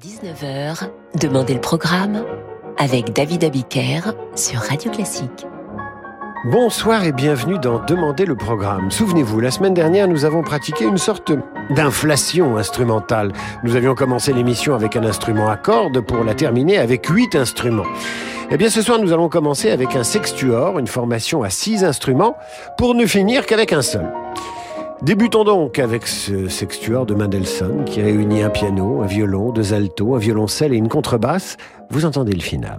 18h-19h, Demandez le programme avec David Abiker sur Radio Classique. Bonsoir et bienvenue dans Demandez le programme. Souvenez-vous, la semaine dernière, nous avons pratiqué une sorte d'inflation instrumentale. Nous avions commencé l'émission avec un instrument à cordes pour la terminer avec huit instruments. Eh bien, ce soir, nous allons commencer avec un sextuor, une formation à six instruments, pour ne finir qu'avec un seul. Débutons donc avec ce sextuor de Mendelssohn qui réunit un piano, un violon, deux altos, un violoncelle et une contrebasse. Vous entendez le final.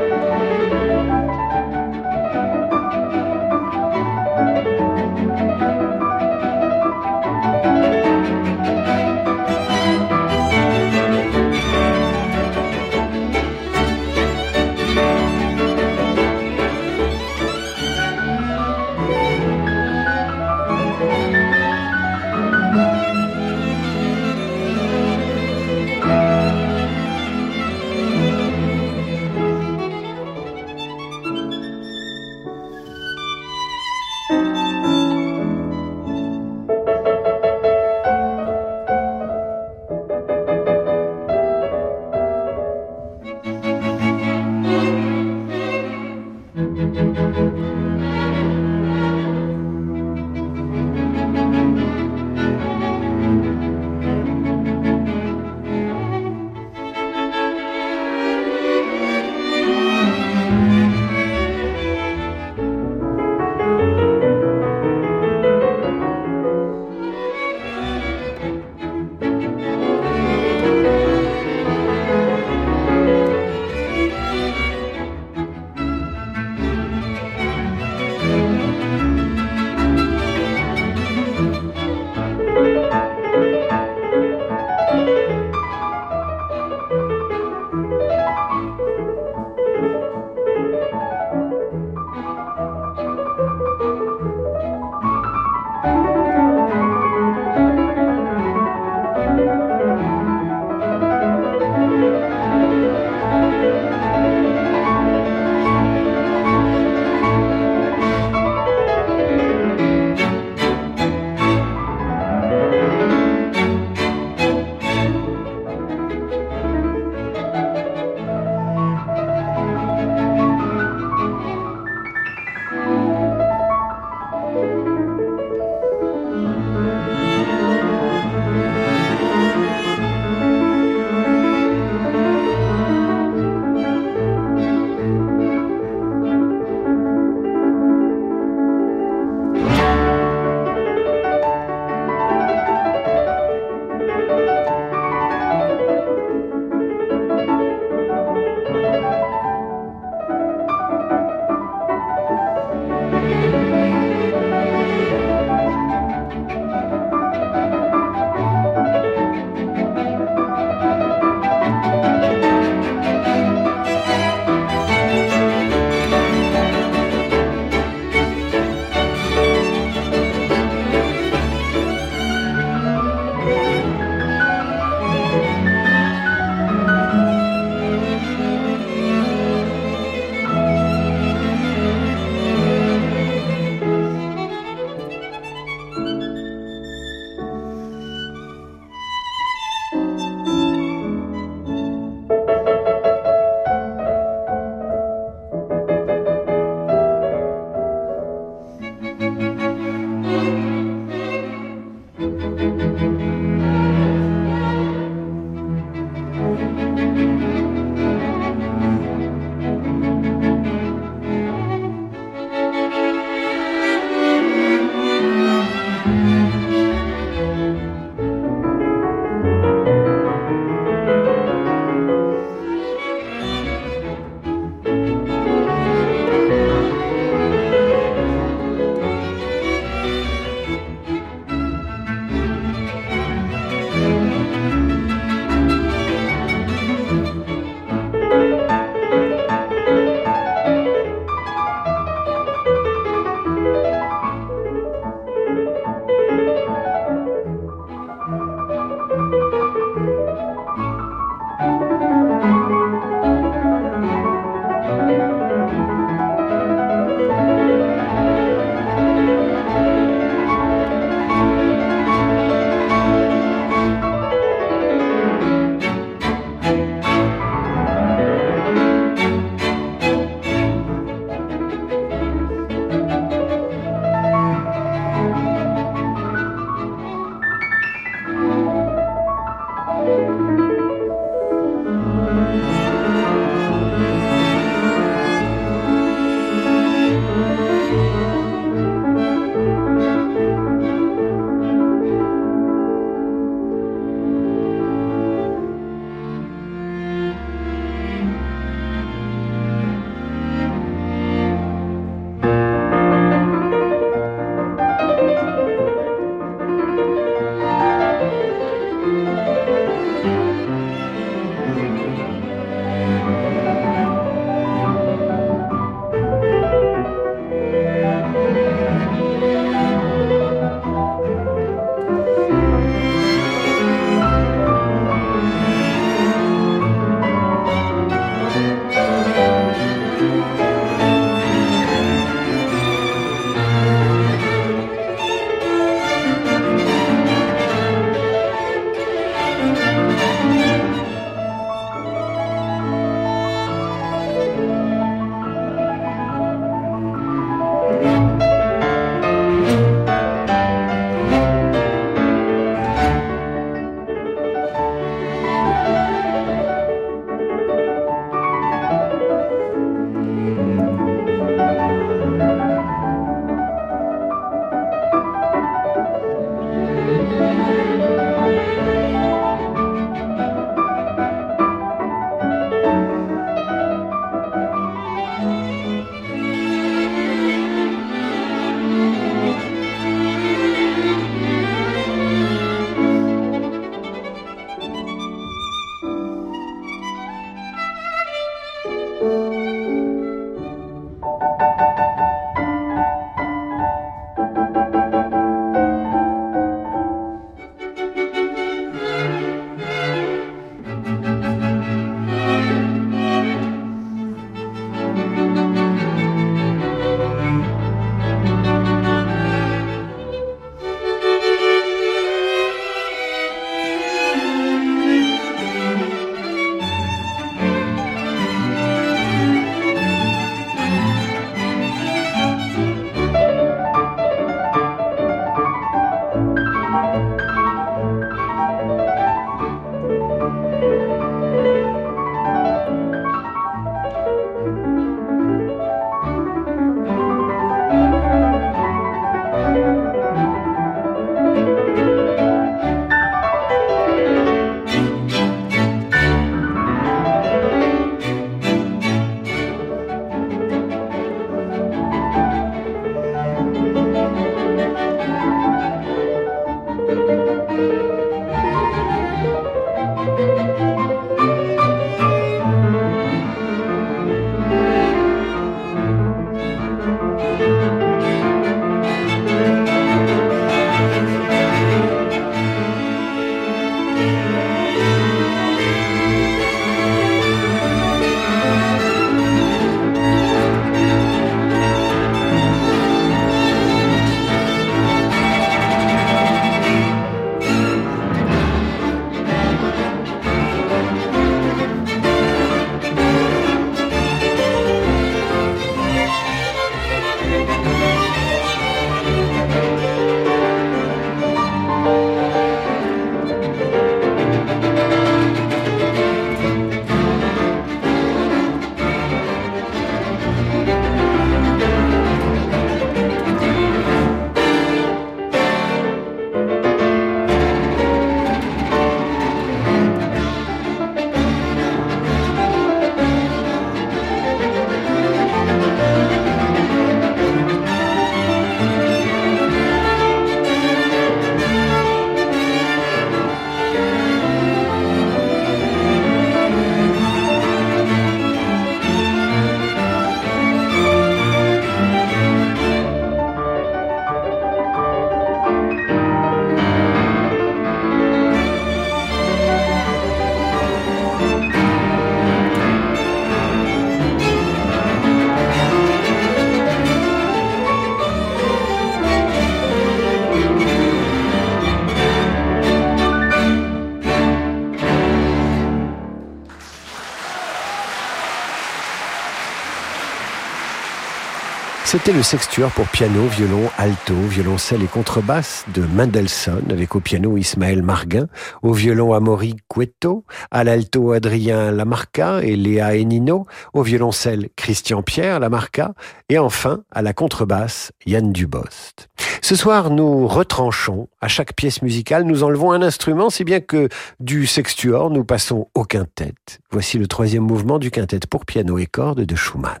C'était le sextuor pour piano, violon, alto, violoncelle et contrebasse de Mendelssohn avec au piano Ismaël Marguin, au violon Amaury Cueto, à l'alto Adrien Lamarca et Léa Enino, au violoncelle Christian Pierre Lamarca et enfin à la contrebasse Yann Dubost. Ce soir, nous retranchons. À chaque pièce musicale, nous enlevons un instrument, si bien que du sextuor, nous passons au quintet. Voici le troisième mouvement du quintet pour piano et cordes de Schumann.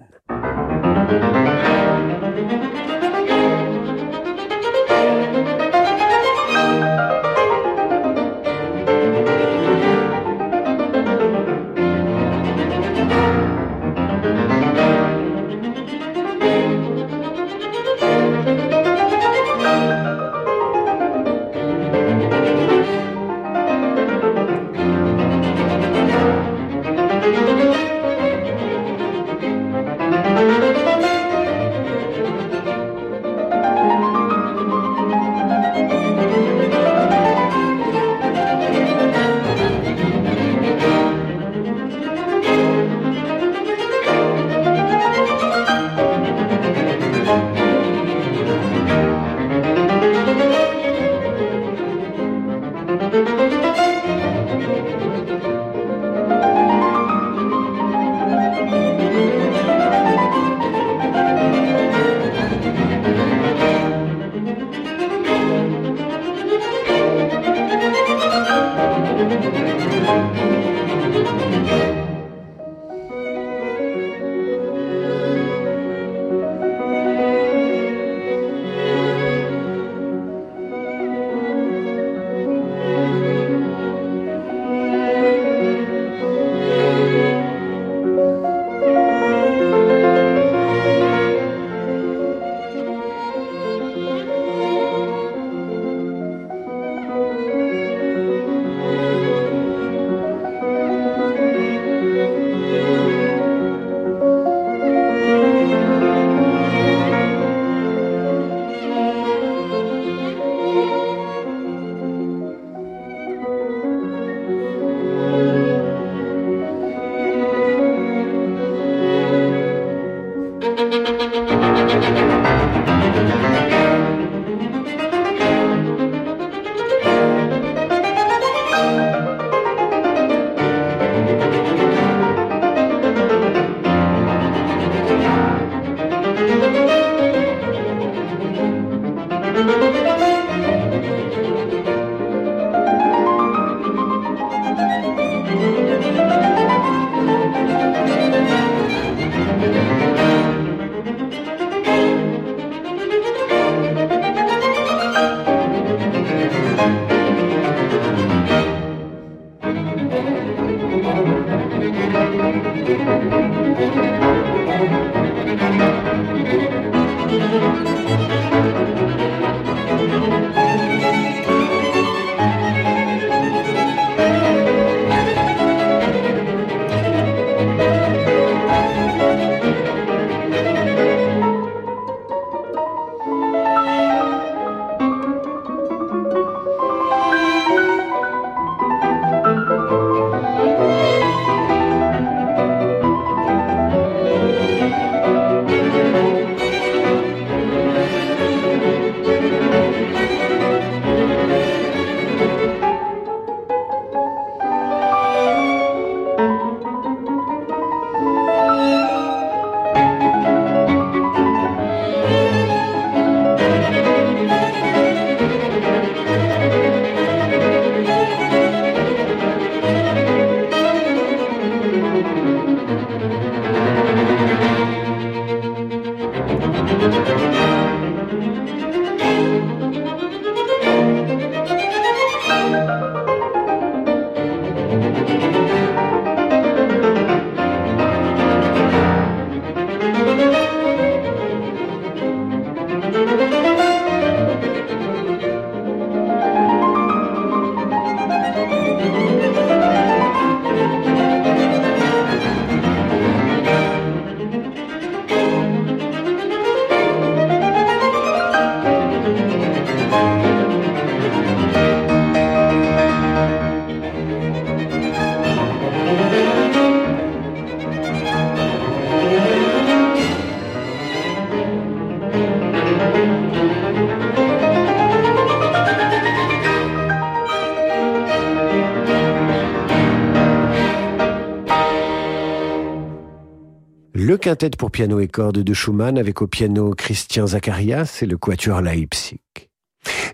Quintet pour piano et cordes de Schumann avec au piano Christian Zacharias et le quatuor Leipzig.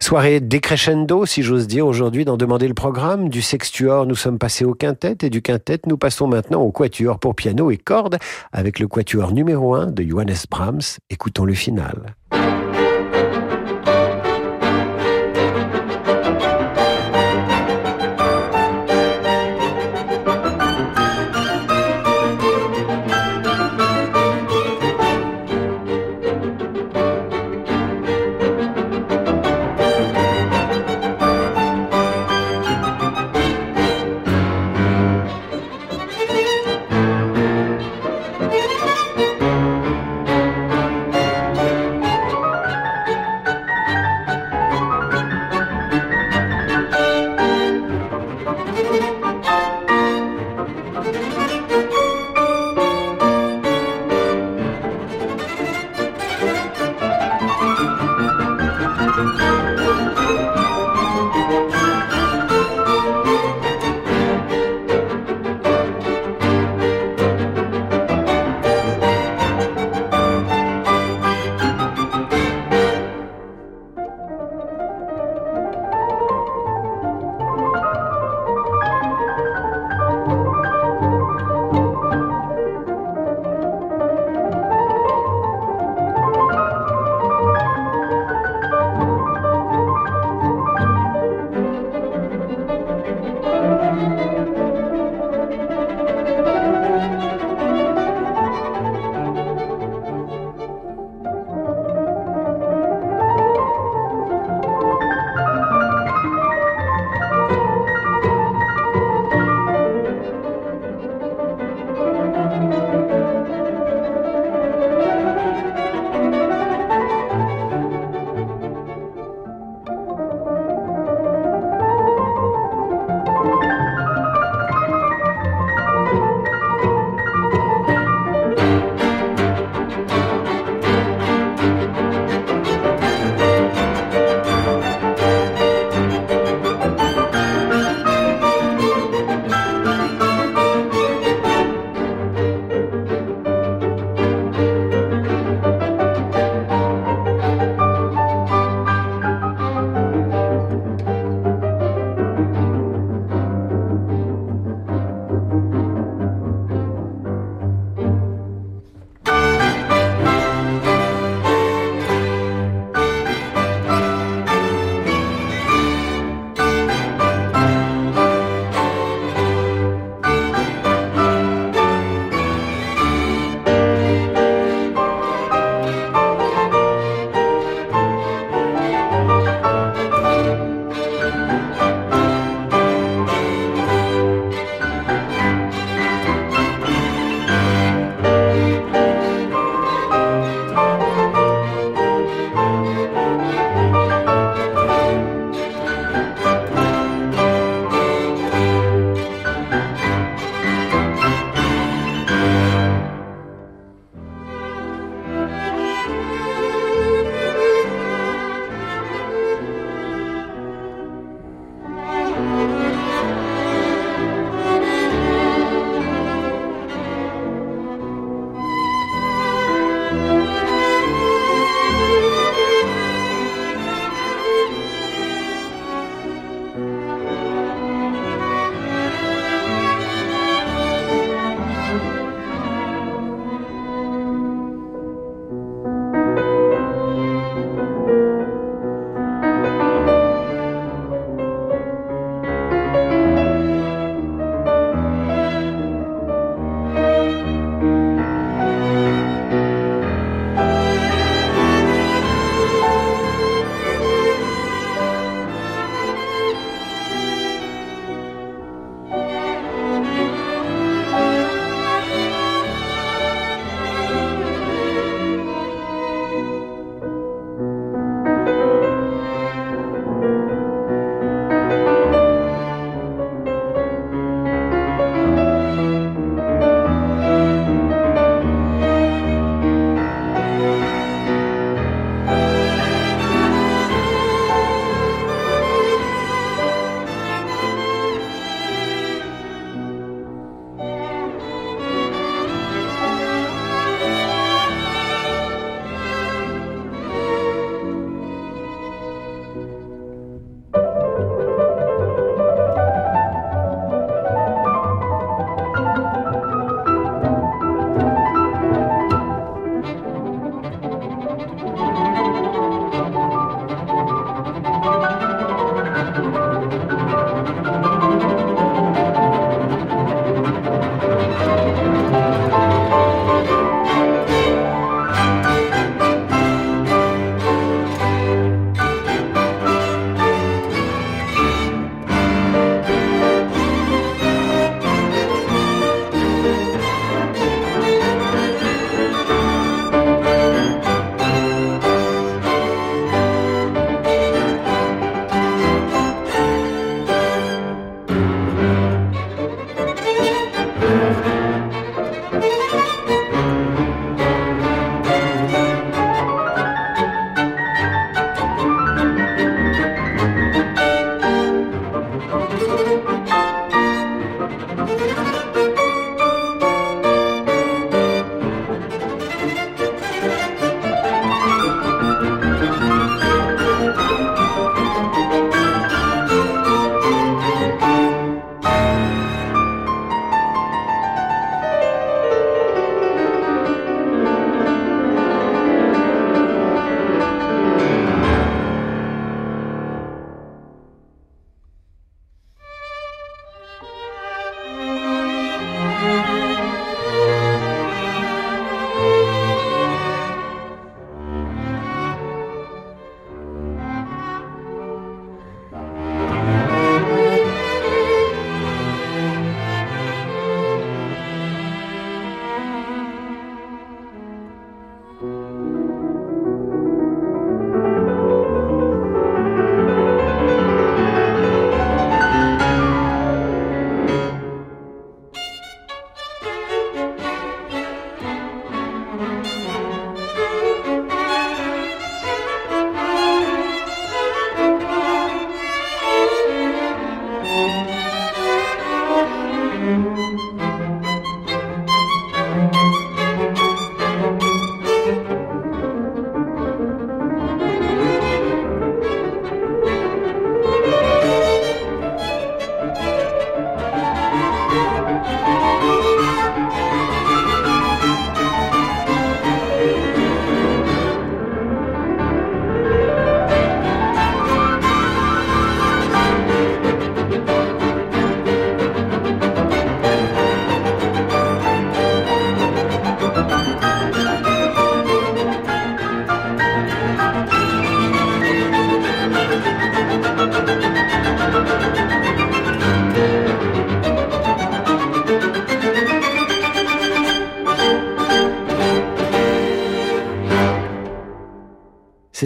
Soirée décrescendo, si j'ose dire, aujourd'hui d'en demander le programme. Du sextuor, nous sommes passés au quintet et du quintet, nous passons maintenant au quatuor pour piano et cordes avec le quatuor numéro 1 de Johannes Brahms. Écoutons le final.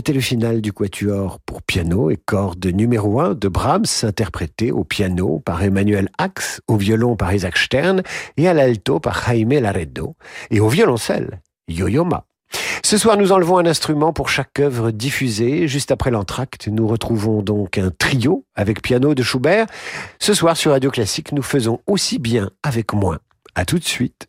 C'était le final du quatuor pour piano et cordes numéro 1 de Brahms, interprété au piano par Emmanuel Ax, au violon par Isaac Stern et à l'alto par Jaime Laredo, et au violoncelle, Yo-Yo Ma. Ce soir, nous enlevons un instrument pour chaque œuvre diffusée. Juste après l'entracte, nous retrouvons donc un trio avec piano de Schubert. Ce soir, sur Radio Classique, nous faisons aussi bien avec moins. À tout de suite.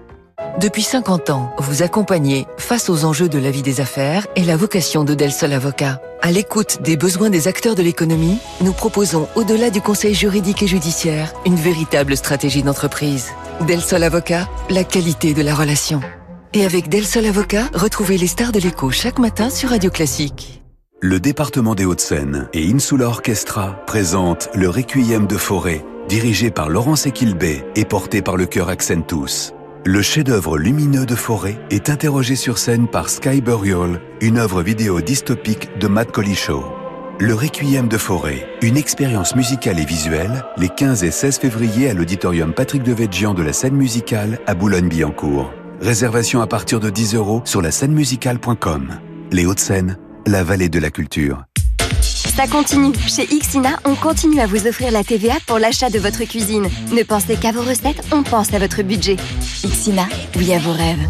depuis 50 ans, vous accompagnez face aux enjeux de la vie des affaires et la vocation de Del Sol Avocat. À l'écoute des besoins des acteurs de l'économie, nous proposons, au-delà du conseil juridique et judiciaire, une véritable stratégie d'entreprise. Del Sol Avocat, la qualité de la relation. Et avec Del Sol Avocat, retrouvez les stars de l'écho chaque matin sur Radio Classique. Le département des Hauts-de-Seine et Insula Orchestra présentent le Requiem de Forêt, dirigé par Laurence Equilbé et porté par le chœur Accentus. Le chef-d'œuvre lumineux de Forêt est interrogé sur scène par Sky Burial, une œuvre vidéo dystopique de Matt Colichaud. Le Requiem de Forêt, une expérience musicale et visuelle, les 15 et 16 février à l'auditorium Patrick de Végian de la scène musicale à Boulogne-Billancourt. Réservation à partir de 10 euros sur la scène musicale.com. Les Hauts-de-Seine, la vallée de la culture. Ça continue. Chez Xina, on continue à vous offrir la TVA pour l'achat de votre cuisine. Ne pensez qu'à vos recettes, on pense à votre budget. Xina, oui à vos rêves.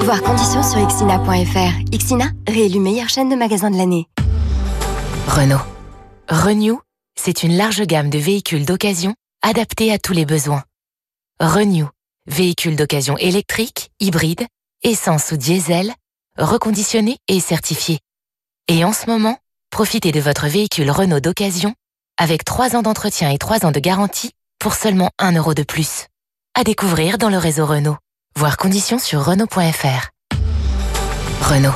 Voir conditions sur xina.fr. Xina, réélu meilleure chaîne de magasins de l'année. Renault. Renew, c'est une large gamme de véhicules d'occasion adaptés à tous les besoins. Renew, véhicules d'occasion électriques, hybrides, essence ou diesel, reconditionnés et certifiés. Et en ce moment, Profitez de votre véhicule Renault d'occasion avec 3 ans d'entretien et 3 ans de garantie pour seulement 1 euro de plus. À découvrir dans le réseau Renault. Voir conditions sur Renault.fr. Renault.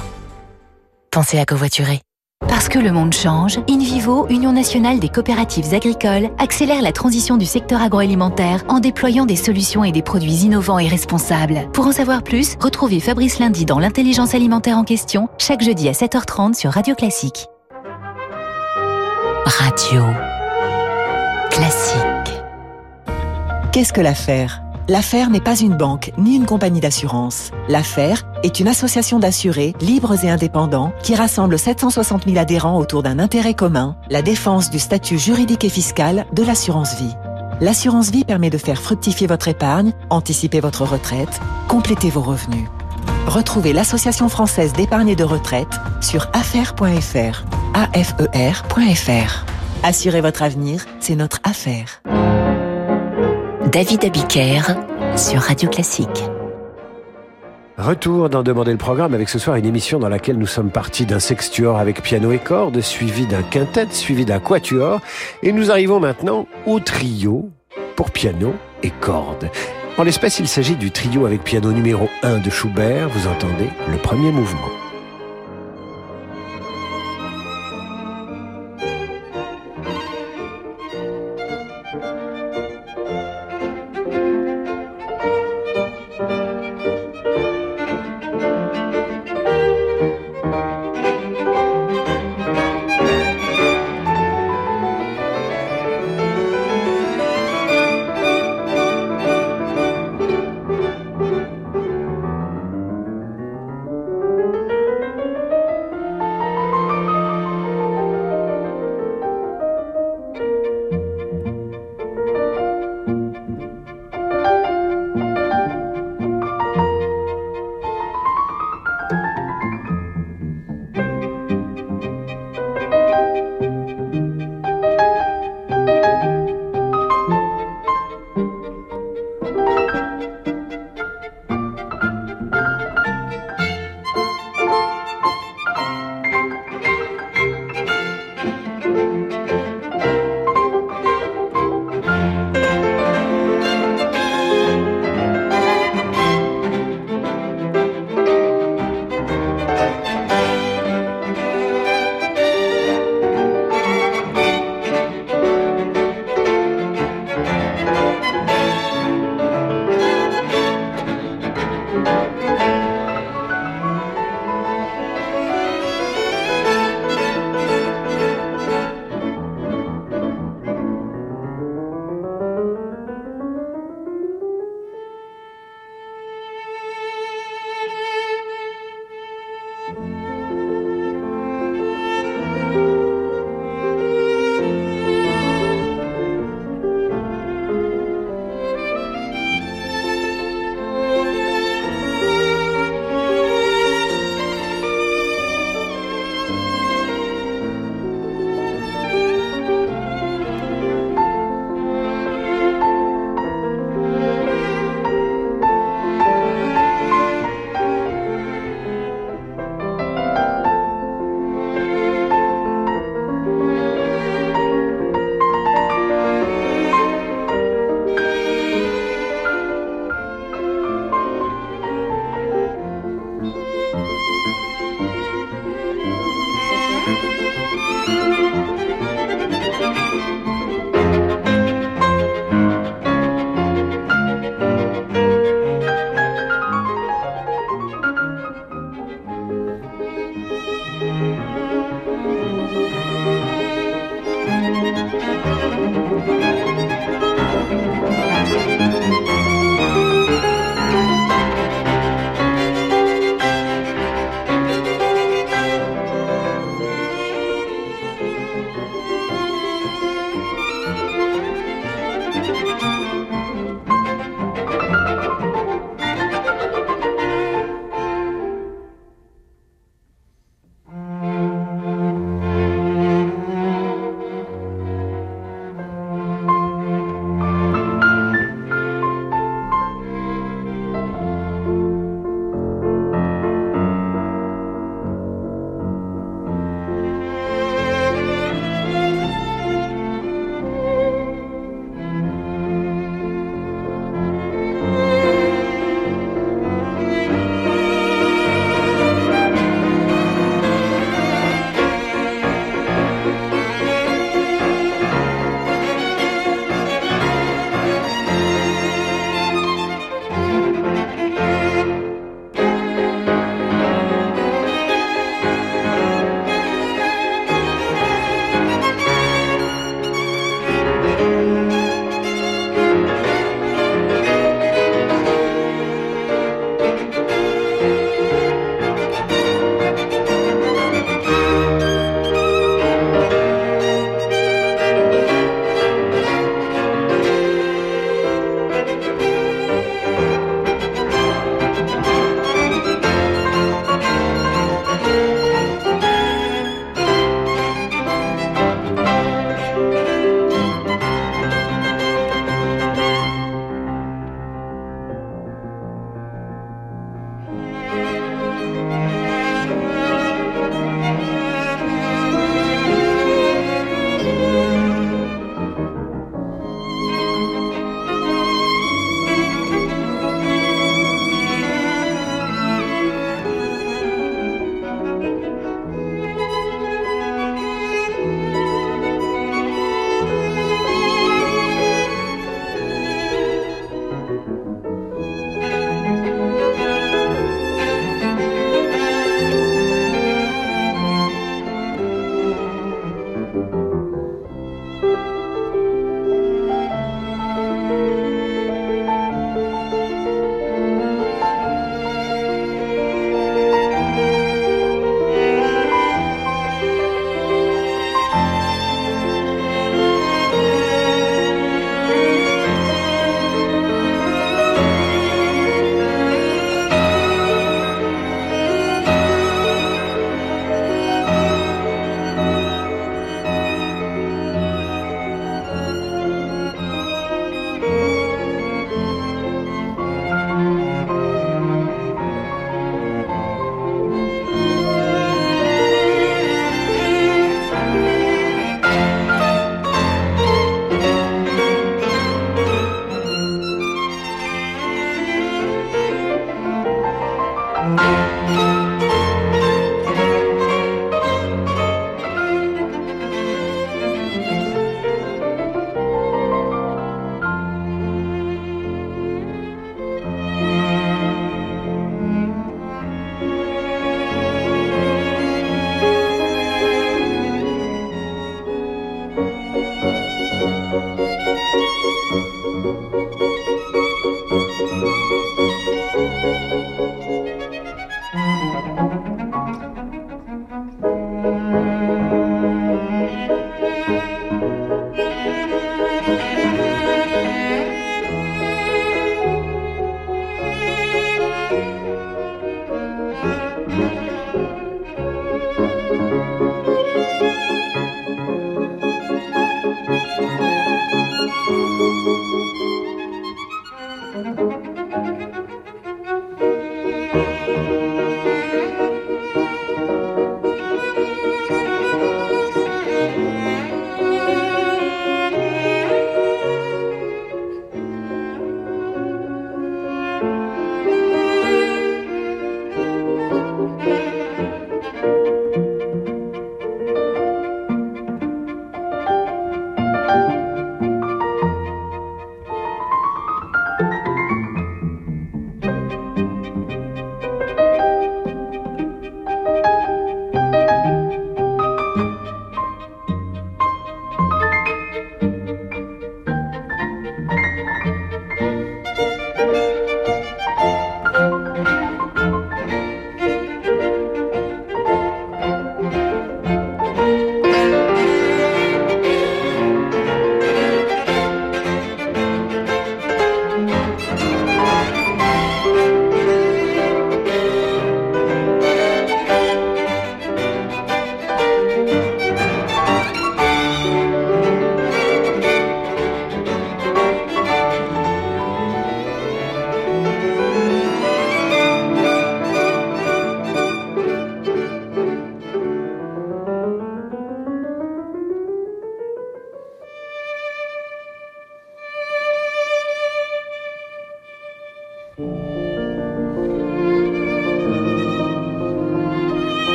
Pensez à covoiturer. Parce que le monde change, InVivo, Union nationale des coopératives agricoles, accélère la transition du secteur agroalimentaire en déployant des solutions et des produits innovants et responsables. Pour en savoir plus, retrouvez Fabrice Lundi dans l'intelligence alimentaire en question, chaque jeudi à 7h30 sur Radio Classique. Radio Classique. Qu'est-ce que l'affaire? L'affaire n'est pas une banque ni une compagnie d'assurance. L'affaire est une association d'assurés libres et indépendants qui rassemble 760 000 adhérents autour d'un intérêt commun, la défense du statut juridique et fiscal de l'assurance vie. L'assurance vie permet de faire fructifier votre épargne, anticiper votre retraite, compléter vos revenus. Retrouvez l'Association française d'épargne et de retraite sur affaire.fr. AFER.fr. Assurez votre avenir, c'est notre affaire. David Abiker sur Radio Classique. Retour dans Demander le programme avec ce soir une émission dans laquelle nous sommes partis d'un sextuor avec piano et cordes, suivi d'un quintet, suivi d'un quatuor, et nous arrivons maintenant au trio pour piano et cordes. En l'espèce, il s'agit du trio avec piano numéro 1 de Schubert, vous entendez le premier mouvement.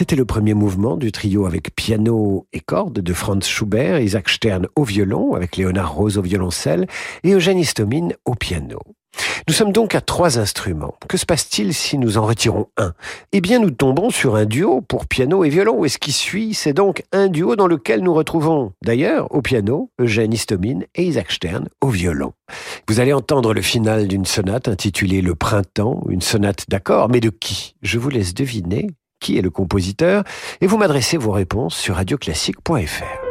C'était le premier mouvement du trio avec piano et cordes de Franz Schubert, Isaac Stern au violon, avec Léonard Rose au violoncelle et Eugène Istomine au piano. Nous sommes donc à trois instruments. Que se passe-t-il si nous en retirons un? Eh bien, nous tombons sur un duo pour piano et violon. Et ce qui suit, c'est donc un duo dans lequel nous retrouvons, d'ailleurs, au piano, Eugène Istomine et Isaac Stern au violon. Vous allez entendre le final d'une sonate intitulée Le Printemps, une sonate d'accord, mais de qui? Je vous laisse deviner qui est le compositeur, et vous m'adressez vos réponses sur radioclassique.fr.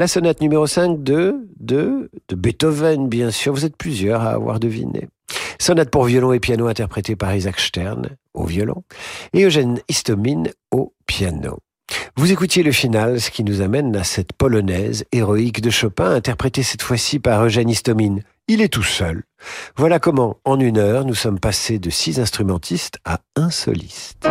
La sonate numéro 5 de, de, de Beethoven, bien sûr. Vous êtes plusieurs à avoir deviné. Sonate pour violon et piano interprétée par Isaac Stern au violon et Eugène Istomine au piano. Vous écoutiez le final, ce qui nous amène à cette polonaise héroïque de Chopin, interprétée cette fois-ci par Eugène Istomine. Il est tout seul. Voilà comment, en une heure, nous sommes passés de six instrumentistes à un soliste.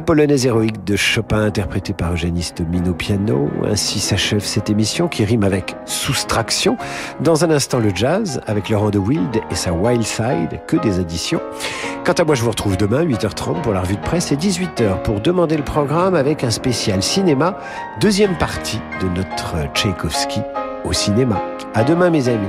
La polonaise héroïque de Chopin interprétée par Eugéniste Mino Piano. Ainsi s'achève cette émission qui rime avec soustraction. Dans un instant, le jazz avec Laurent de Wild et sa Wild Side, que des additions. Quant à moi, je vous retrouve demain, 8h30 pour la revue de presse et 18h pour demander le programme avec un spécial cinéma, deuxième partie de notre Tchaïkovski au cinéma. À demain, mes amis.